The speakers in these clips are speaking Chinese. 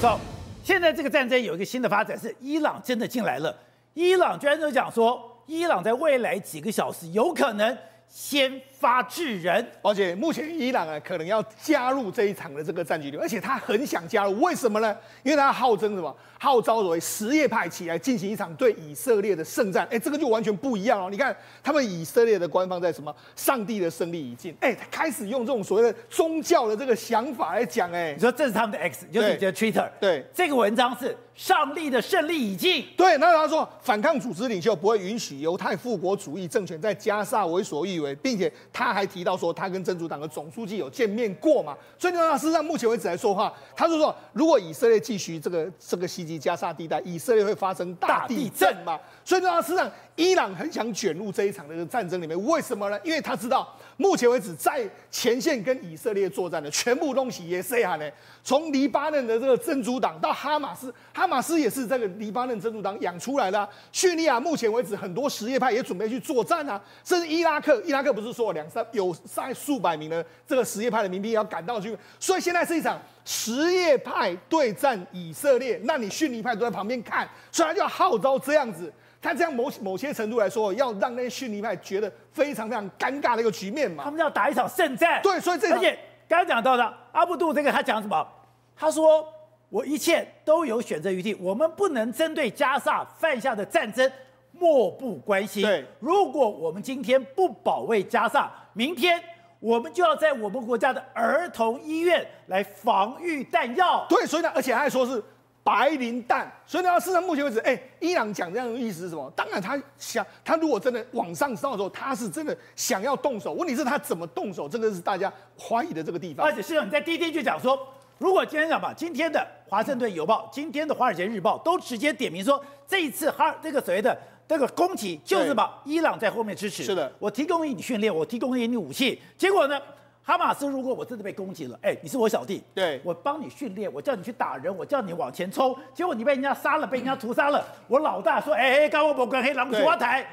走，现在这个战争有一个新的发展，是伊朗真的进来了。伊朗居然都讲说，伊朗在未来几个小时有可能先发制人，而且目前伊朗啊可能要加入这一场的这个战局里，而且他很想加入，为什么呢？因为他号称什么？号召所谓什叶派起来进行一场对以色列的圣战。哎，这个就完全不一样哦。你看他们以色列的官方在什么？上帝的胜利已近。哎，他开始用这种所谓的宗教的这个想法来讲。哎，你说这是他们的 X，就是你的 Twitter。对，这个文章是上帝的胜利已近。对，那他说反抗组织领袖不会允许犹太复国主义政权在加沙为所欲为，并且他还提到说，他跟真主党的总书记有见面过嘛？所以呢，事实上目前为止来说话，他就说，如果以色列继续这个这个袭击加沙地带，以色列会发生大地震嘛？所以呢，事实上伊朗很想卷入这一场的战争里面，为什么呢？因为他知道。目前为止，在前线跟以色列作战的全部东西也是这样的。从黎巴嫩的这个真主党到哈马斯，哈马斯也是这个黎巴嫩真主党养出来的。叙利亚目前为止，很多什叶派也准备去作战啊。甚至伊拉克，伊拉克不是说两三有三数百名的这个什叶派的民兵要赶到去，所以现在是一场什叶派对战以色列。那你逊尼派都在旁边看，所以他就要号召这样子。他这样某某些程度来说，要让那些逊尼派觉得非常非常尴尬的一个局面嘛。他们要打一场圣战。对，所以这而且刚刚讲到的阿布杜这个，他讲什么？他说我一切都有选择余地，我们不能针对加萨犯下的战争漠不关心。对，如果我们今天不保卫加萨，明天我们就要在我们国家的儿童医院来防御弹药。对，所以呢，而且他还说是。白磷弹，所以呢，事实上目前为止，哎，伊朗讲这样的意思是什么？当然，他想，他如果真的往上烧的时候，他是真的想要动手。问题是，他怎么动手？这个是大家怀疑的这个地方。而且，市长你在第一天就讲说，如果今天讲吧，今天的《华盛顿邮报》、今天的《华尔街日报》都直接点名说，这一次哈这个所谓的这个攻击，就是把伊朗在后面支持。是的，我提供给你训练，我提供给你武器，结果呢？哈马斯，如果我真的被攻击了，哎，你是我小弟，对，我帮你训练，我叫你去打人，我叫你往前冲，结果你被人家杀了，被人家屠杀了，我老大说，哎哎，刚我不跟黑狼出台，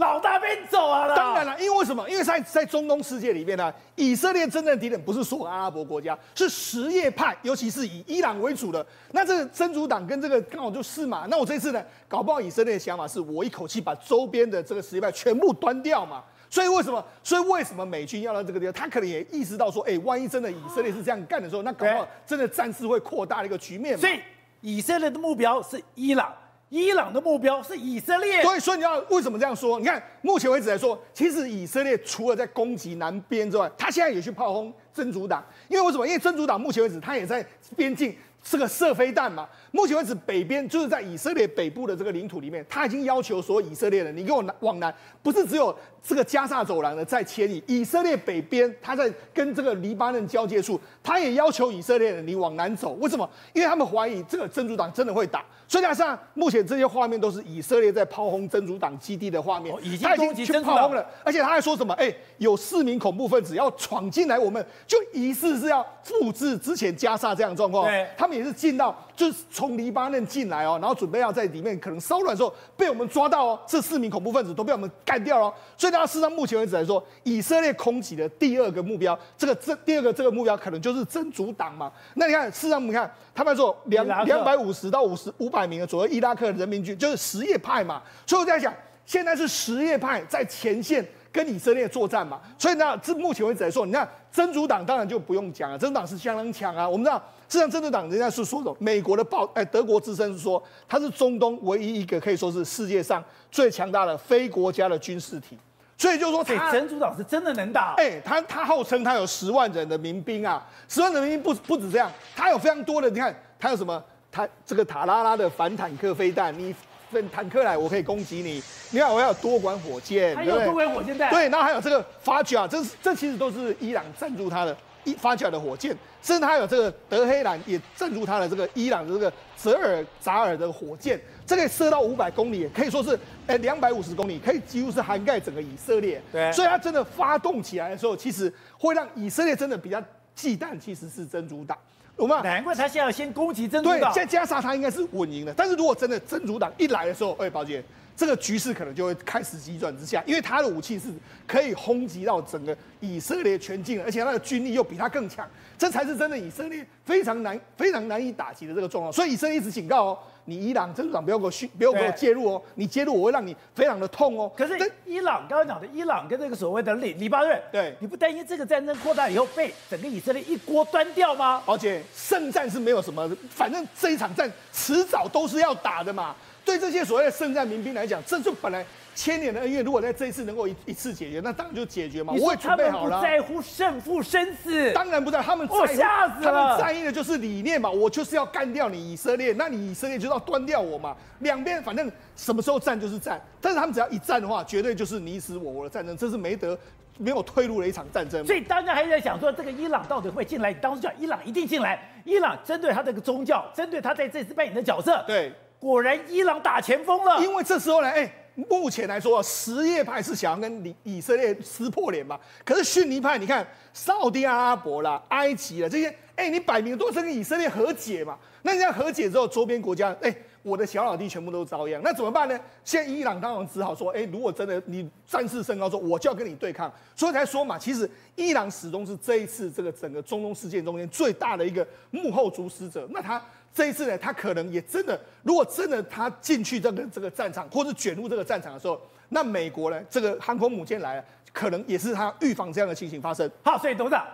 老大边走啊了。当然了，因为为什么？因为在在中东世界里面呢，以色列真正的敌人不是所有阿拉伯国家，是什叶派，尤其是以伊朗为主的。那这个真主党跟这个刚好就是嘛。那我这次呢，搞不好以色列的想法是我一口气把周边的这个什叶派全部端掉嘛。所以为什么？所以为什么美军要到这个地方？他可能也意识到说，哎，万一真的以色列是这样干的时候，那搞不好真的战事会扩大的一个局面嘛。所以以色列的目标是伊朗，伊朗的目标是以色列。所以你要为什么这样说？你看，目前为止来说，其实以色列除了在攻击南边之外，他现在也去炮轰真主党。因为为什么？因为真主党目前为止，他也在边境。这个射飞弹嘛，目前为止北边就是在以色列北部的这个领土里面，他已经要求所有以色列人，你给我南往南，不是只有这个加萨走廊的在迁移，以色列北边他在跟这个黎巴嫩交界处，他也要求以色列人你往南走。为什么？因为他们怀疑这个真主党真的会打。所以加上目前这些画面都是以色列在炮轰真主党基地的画面，已经攻击真主党了，了，而且他还说什么？哎，有四名恐怖分子要闯进来，我们就疑似是要复制之前加沙这样状况。他们也是进到。就是从黎巴嫩进来哦，然后准备要在里面可能骚乱的时候被我们抓到哦，这四名恐怖分子都被我们干掉了。所以大家事实上目前为止来说，以色列空袭的第二个目标，这个这第二个这个目标可能就是真主党嘛。那你看，事实上你看他们说两两百五十到五十五百名的左右伊拉克人民军就是什叶派嘛。所以我在想，现在是什叶派在前线跟以色列作战嘛。所以呢，这目前为止来说，你看真主党当然就不用讲了，真主党是相当强啊。我们知道。实际上，真主党人家是说的，美国的报，哎，德国之声是说，它是中东唯一一个可以说是世界上最强大的非国家的军事体。所以就是说，真主党是真的能打。哎，他他号称他有十万人的民兵啊，十万人民兵不不止这样，他有非常多的，你看他有什么？他这个塔拉拉的反坦克飞弹，你分坦克来，我可以攻击你。另外，我要有多管火箭，还有多管火箭弹。对，然后还有这个发甲，这是这其实都是伊朗赞助他的。一发起来的火箭，甚至他有这个德黑兰也赞助他的这个伊朗的这个泽尔扎尔的火箭，这个射到五百公里，可以说是哎两百五十公里，可以几乎是涵盖整个以色列。对，所以他真的发动起来的时候，其实会让以色列真的比较忌惮，其实是真主党。懂吗？难怪他现在要先攻击真主党。对，现在加沙他应该是稳赢的，但是如果真的真主党一来的时候，哎，宝姐。这个局势可能就会开始急转直下，因为他的武器是可以轰击到整个以色列全境，而且他的军力又比他更强，这才是真的以色列非常难、非常难以打击的这个状况。所以以色列一直警告哦，你伊朗真主党不要给我去，不要给我介入哦，你介入我会让你非常的痛哦。可是伊朗刚刚讲的伊朗跟这个所谓的黎黎巴嫩，对，你不担心这个战争扩大以后被整个以色列一锅端掉吗？而且圣战是没有什么，反正这一场战迟早都是要打的嘛。对这些所谓的圣战民兵来讲，这就本来千年的恩怨，如果在这一次能够一一次解决，那当然就解决嘛。我也准备好了。不在乎胜负生死，当然不在，他们在乎，我吓死了。他们在意的就是理念嘛，我就是要干掉你以色列，那你以色列就要端掉我嘛。两边反正什么时候战就是战，但是他们只要一战的话，绝对就是你死我活的战争，这是没得没有退路的一场战争。所以大家还在想说，这个伊朗到底会进来？你当时讲伊朗一定进来，伊朗针对他这个宗教，针对他在这次扮演的角色，对。果然，伊朗打前锋了。因为这时候呢，哎、欸，目前来说，什叶派是想要跟以以色列撕破脸嘛。可是逊尼派，你看，沙地阿拉伯啦、埃及啦这些，哎、你摆明都是跟以色列和解嘛。那这样和解之后，周边国家，哎、我的小老弟全部都遭殃。那怎么办呢？现在伊朗当然只好说，哎、如果真的你战事升高说，我就要跟你对抗。所以才说嘛，其实伊朗始终是这一次这个整个中东事件中间最大的一个幕后主使者。那他。这一次呢，他可能也真的，如果真的他进去这个这个战场，或者卷入这个战场的时候，那美国呢，这个航空母舰来了，可能也是他预防这样的情形发生。好，所以董事长，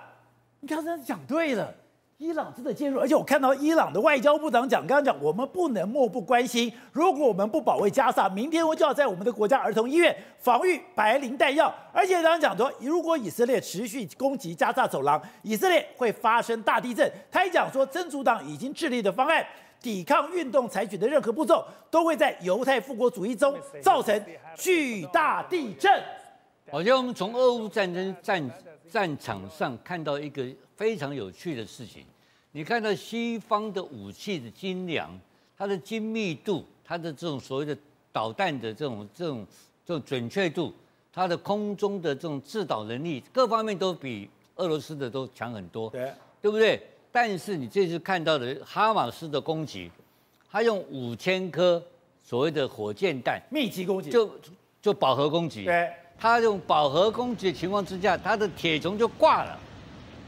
你刚才讲对了。伊朗真的介入，而且我看到伊朗的外交部长讲，刚刚讲我们不能漠不关心，如果我们不保卫加沙，明天我就要在我们的国家儿童医院防御白磷弹药。而且刚刚讲说，如果以色列持续攻击加沙走廊，以色列会发生大地震。他还讲说，真主党已经制定的方案，抵抗运动采取的任何步骤，都会在犹太复国主义中造成巨大地震。好像我们从俄乌战争战战场上看到一个。非常有趣的事情，你看到西方的武器的精良，它的精密度，它的这种所谓的导弹的这种这种这种准确度，它的空中的这种制导能力，各方面都比俄罗斯的都强很多，对，对不对？但是你这次看到的哈马斯的攻击，他用五千颗所谓的火箭弹密集攻击，就就饱和攻击，对，他用饱和攻击的情况之下，他的铁穹就挂了。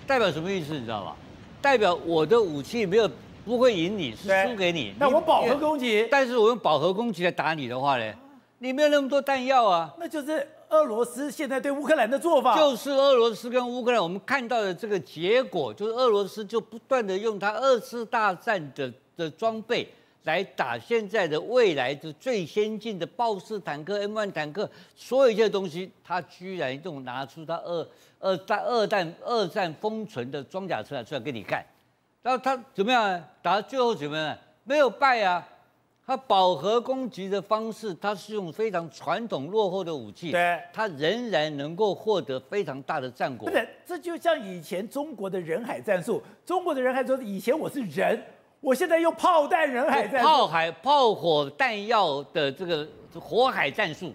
代表什么意思？你知道吗？代表我的武器没有不会赢你，是输给你。那我饱和攻击，但是我用饱和攻击来打你的话呢，你没有那么多弹药啊。那就是俄罗斯现在对乌克兰的做法。就是俄罗斯跟乌克兰，我们看到的这个结果，就是俄罗斯就不断的用他二次大战的的装备来打现在的未来的最先进的豹式坦克、M1 坦克，所有一些东西，他居然用拿出他二。二战二战二战封存的装甲车来出来给你看，然后他怎么样？打到最后怎么样？没有败啊！他饱和攻击的方式，他是用非常传统落后的武器，对，他仍然能够获得非常大的战果。不是，这就像以前中国的人海战术。中国的人海战术，以前我是人，我现在用炮弹人海战术，炮海炮火弹药的这个火海战术。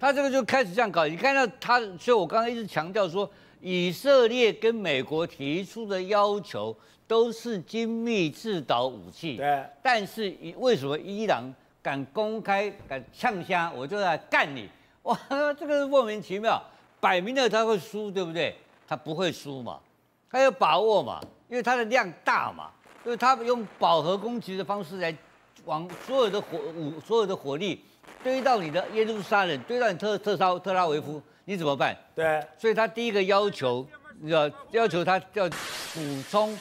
他这个就开始这样搞，你看到他，所以我刚才一直强调说，以色列跟美国提出的要求都是精密制导武器。对。但是为什么伊朗敢公开敢呛虾，我就来干你？哇，这个莫名其妙，摆明了他会输，对不对？他不会输嘛，他有把握嘛，因为他的量大嘛，就是他用饱和攻击的方式来往所有的火武，所有的火力。堆到你的耶路撒冷，堆到你特特沙特拉维夫，你怎么办？对，所以他第一个要求，你知道，要求他要补充，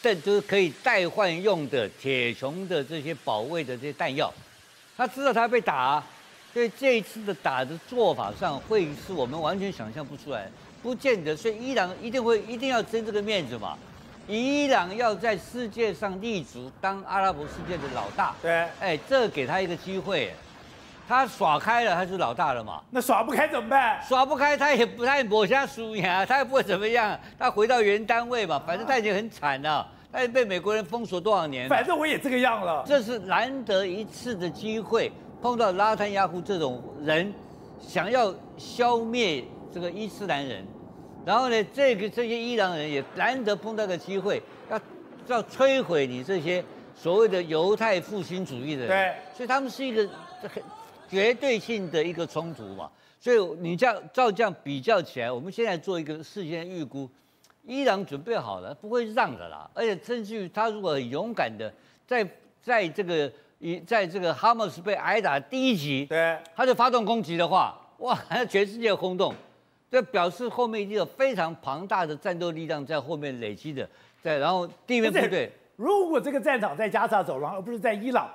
这就是可以代换用的铁穹的这些保卫的这些弹药。他知道他被打啊，所以这一次的打的做法上，会是我们完全想象不出来，不见得。所以伊朗一定会一定要争这个面子嘛。伊朗要在世界上立足，当阿拉伯世界的老大。对，哎，这给他一个机会。他耍开了，他是老大了嘛？那耍不开怎么办？耍不开，他也不，他也抹下输赢，他也不会怎么样。他回到原单位嘛，反正他已经很惨了，他也被美国人封锁多少年。反正我也这个样了。这是难得一次的机会，碰到拉坦雅胡这种人，想要消灭这个伊斯兰人，然后呢，这个这些伊朗人也难得碰到个机会，要要摧毁你这些所谓的犹太复兴主义的人。对，所以他们是一个很。绝对性的一个冲突嘛。所以你这样照这样比较起来，我们现在做一个事先预估，伊朗准备好了，不会让的啦。而且甚至于他如果很勇敢的在在这个一在这个哈马斯被挨打第一集，对，他就发动攻击的话，哇，全世界轰动，这表示后面已经有非常庞大的战斗力量在后面累积的，在然后地面部队。如果这个战场在加沙走廊，而不是在伊朗，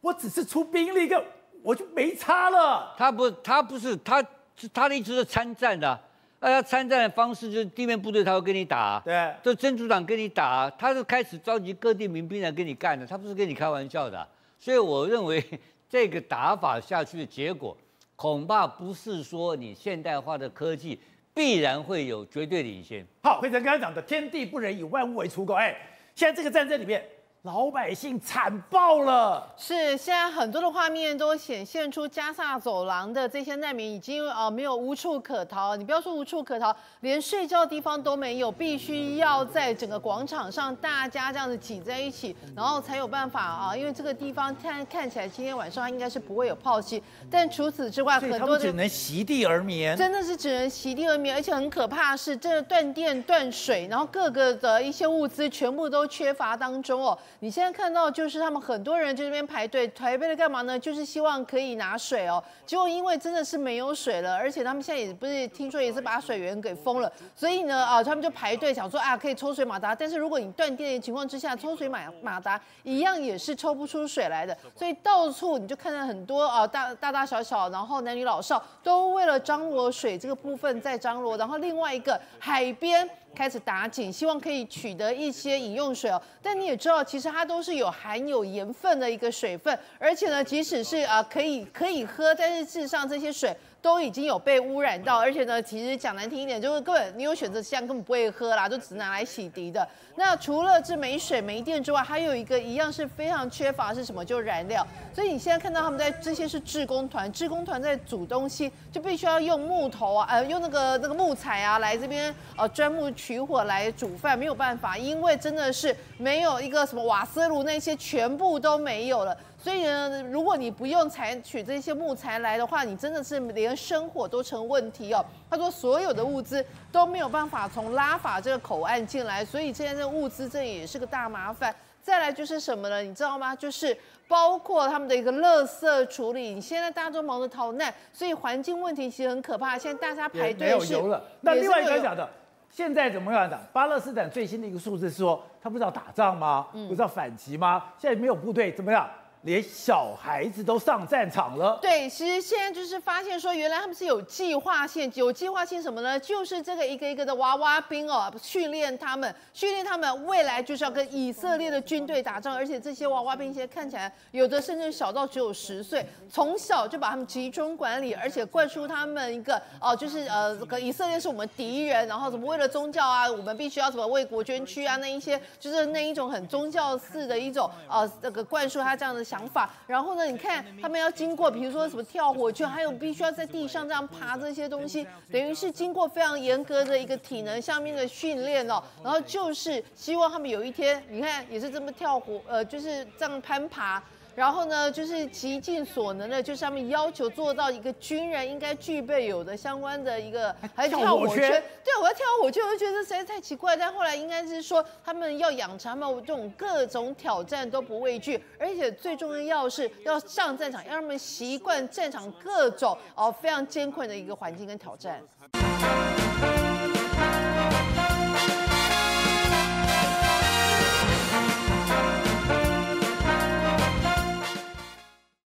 我只是出兵力个。我就没差了。他不，他不是，他他的意思是参战的。那他参战的方式就是地面部队他会跟你打，对，就真主党跟你打，他就开始召集各地民兵来跟你干的，他不是跟你开玩笑的。所以我认为 这个打法下去的结果，恐怕不是说你现代化的科技必然会有绝对领先。好，非常刚刚讲的“天地不仁，以万物为刍狗”，哎，现在这个战争里面。老百姓惨爆了，是现在很多的画面都显现出加萨走廊的这些难民已经呃没有无处可逃。你不要说无处可逃，连睡觉的地方都没有，必须要在整个广场上大家这样子挤在一起，然后才有办法啊。因为这个地方看看起来今天晚上应该是不会有炮击，但除此之外，很多的只能席地而眠，真的是只能席地而眠，而且很可怕的是，这断电断水，然后各个的一些物资全部都缺乏当中哦。你现在看到就是他们很多人在这边排队，排队干嘛呢？就是希望可以拿水哦。结果因为真的是没有水了，而且他们现在也不是听说也是把水源给封了，所以呢啊，他们就排队想说啊可以抽水马达，但是如果你断电的情况之下，抽水马马达一样也是抽不出水来的，所以到处你就看到很多啊大大大小小，然后男女老少都为了张罗水这个部分在张罗，然后另外一个海边。开始打井，希望可以取得一些饮用水哦。但你也知道，其实它都是有含有盐分的一个水分，而且呢，即使是呃可以可以喝，但是事实上这些水。都已经有被污染到，而且呢，其实讲难听一点，就是根本你有选择项根本不会喝啦，就只拿来洗涤的。那除了这没水没电之外，还有一个一样是非常缺乏是什么？就是燃料。所以你现在看到他们在这些是志工团，志工团在煮东西，就必须要用木头啊，呃，用那个那个木材啊来这边呃钻木取火来煮饭，没有办法，因为真的是没有一个什么瓦斯炉那些全部都没有了。所以呢，如果你不用采取这些木材来的话，你真的是连生火都成问题哦。他说，所有的物资都没有办法从拉法这个口岸进来，所以现在这个物资这也是个大麻烦。再来就是什么呢？你知道吗？就是包括他们的一个垃圾处理。你现在大家都忙着逃难，所以环境问题其实很可怕。现在大家排队是没有油了。那另外一个讲的，现在怎么样的？巴勒斯坦最新的一个数字是说，他不知道打仗吗？不知道反击吗？现在没有部队，怎么样？连小孩子都上战场了。对，其实现在就是发现说，原来他们是有计划性，有计划性什么呢？就是这个一个一个的娃娃兵哦，训练他们，训练他们未来就是要跟以色列的军队打仗。而且这些娃娃兵现在看起来，有的甚至小到只有十岁，从小就把他们集中管理，而且灌输他们一个哦，就是呃，这个以色列是我们敌人，然后什么为了宗教啊，我们必须要什么为国捐躯啊，那一些就是那一种很宗教式的一种呃，这个灌输他这样的想。想法，然后呢？你看他们要经过，比如说什么跳火圈，还有必须要在地上这样爬这些东西，等于是经过非常严格的一个体能上面的训练哦。然后就是希望他们有一天，你看也是这么跳火，呃，就是这样攀爬。然后呢，就是极尽所能的，就是他们要求做到一个军人应该具备有的相关的一个，还有跳火圈。对，我要跳火圈，我就觉得实在太奇怪。但后来应该是说，他们要养成他们这种各种挑战都不畏惧，而且最重要的是要上战场，让他们习惯战场各种哦非常艰困的一个环境跟挑战。